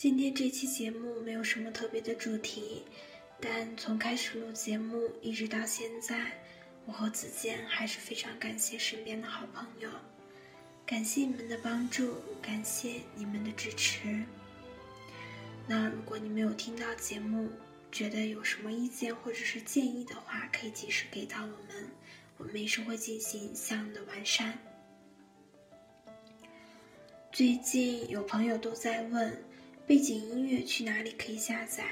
今天这期节目没有什么特别的主题，但从开始录节目一直到现在，我和子健还是非常感谢身边的好朋友，感谢你们的帮助，感谢你们的支持。那如果你没有听到节目，觉得有什么意见或者是建议的话，可以及时给到我们，我们也是会进行相应的完善。最近有朋友都在问。背景音乐去哪里可以下载？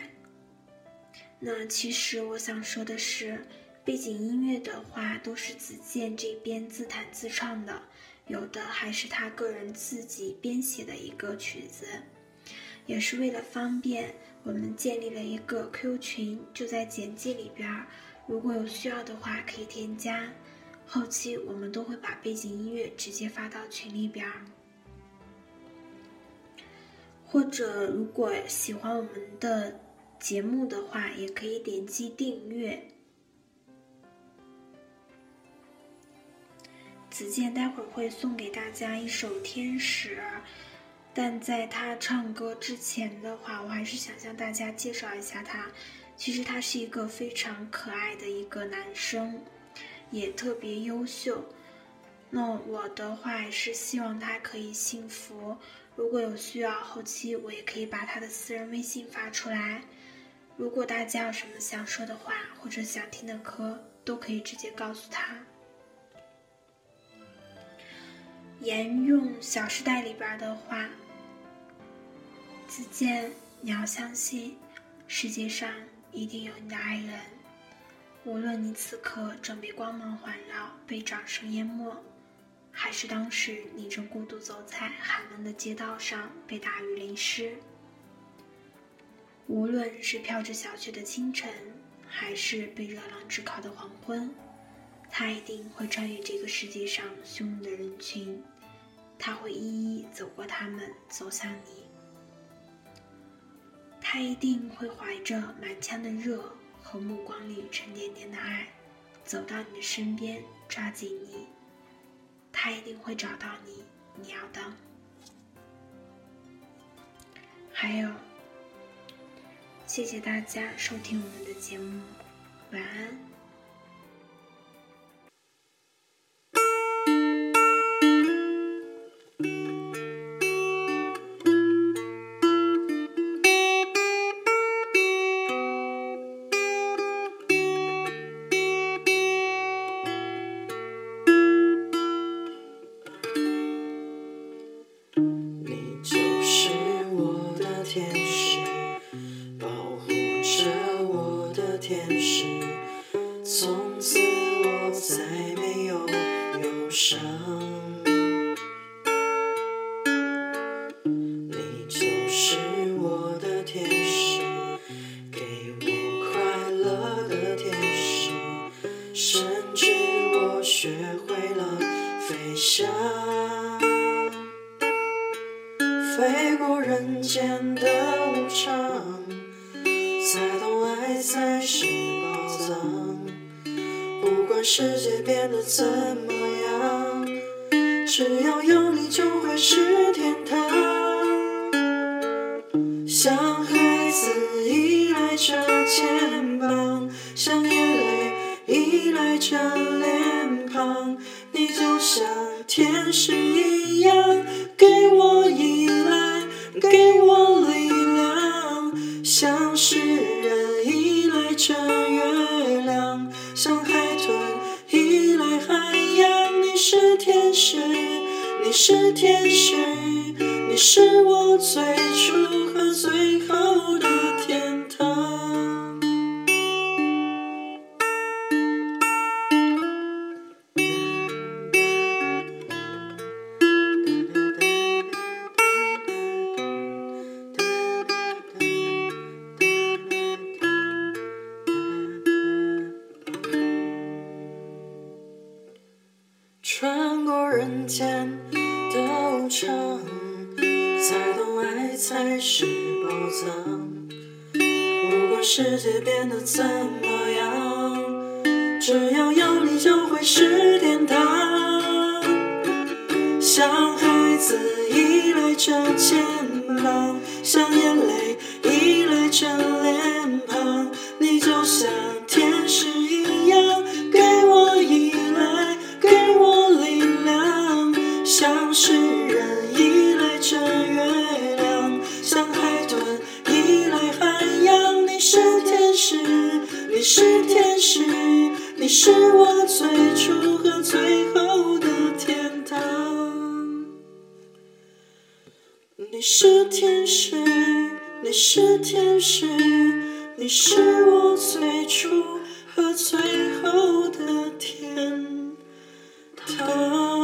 那其实我想说的是，背景音乐的话都是子健这边自弹自唱的，有的还是他个人自己编写的一个曲子。也是为了方便，我们建立了一个 Q 群，就在简介里边儿，如果有需要的话可以添加。后期我们都会把背景音乐直接发到群里边儿。或者，如果喜欢我们的节目的话，也可以点击订阅。子健待会儿会送给大家一首《天使》，但在他唱歌之前的话，我还是想向大家介绍一下他。其实他是一个非常可爱的一个男生，也特别优秀。那我的话也是希望他可以幸福。如果有需要，后期我也可以把他的私人微信发出来。如果大家有什么想说的话，或者想听的歌，都可以直接告诉他。沿用《小时代》里边的话：“子健，你要相信，世界上一定有你的爱人，无论你此刻正被光芒环绕，被掌声淹没。”还是当时你正孤独走在寒冷的街道上，被大雨淋湿。无论是飘着小雪的清晨，还是被热浪炙烤的黄昏，他一定会穿越这个世界上汹涌的人群，他会一一走过他们，走向你。他一定会怀着满腔的热和目光里沉甸甸的爱，走到你的身边，抓紧你。他一定会找到你，你要的。还有，谢谢大家收听我们的节目，晚安。人间的无常，才懂爱才是宝藏。不管世界变得怎么样，只要有你就会是天堂。像孩子依赖着肩膀，像眼泪依赖着脸庞，你就像天使使，你是天使，你是我最初和最后的穿过人间的无常，才懂爱才是宝藏。不管世界变得怎么样，只要有你就会是天堂。像孩子依赖着肩膀，像你是我最初和最后的天堂。你是天使你是天使你是我最初和最后的天堂。